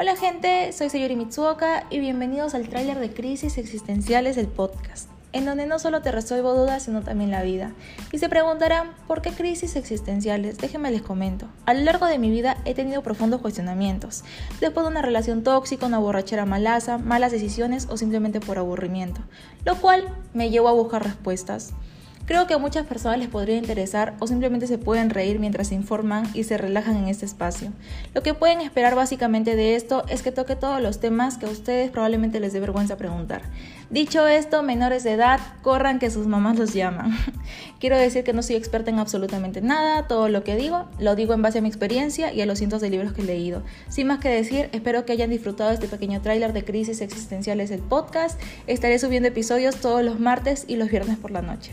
Hola gente, soy Sayori Mitsuoka y bienvenidos al tráiler de Crisis Existenciales del podcast, en donde no solo te resuelvo dudas, sino también la vida. Y se preguntarán, ¿por qué crisis existenciales? Déjenme les comento. A lo largo de mi vida he tenido profundos cuestionamientos, después de una relación tóxica, una borrachera malaza, malas decisiones o simplemente por aburrimiento, lo cual me llevó a buscar respuestas. Creo que a muchas personas les podría interesar o simplemente se pueden reír mientras se informan y se relajan en este espacio. Lo que pueden esperar básicamente de esto es que toque todos los temas que a ustedes probablemente les dé vergüenza preguntar. Dicho esto, menores de edad, corran que sus mamás los llaman. Quiero decir que no soy experta en absolutamente nada, todo lo que digo lo digo en base a mi experiencia y a los cientos de libros que he leído. Sin más que decir, espero que hayan disfrutado este pequeño tráiler de Crisis Existenciales del podcast. Estaré subiendo episodios todos los martes y los viernes por la noche.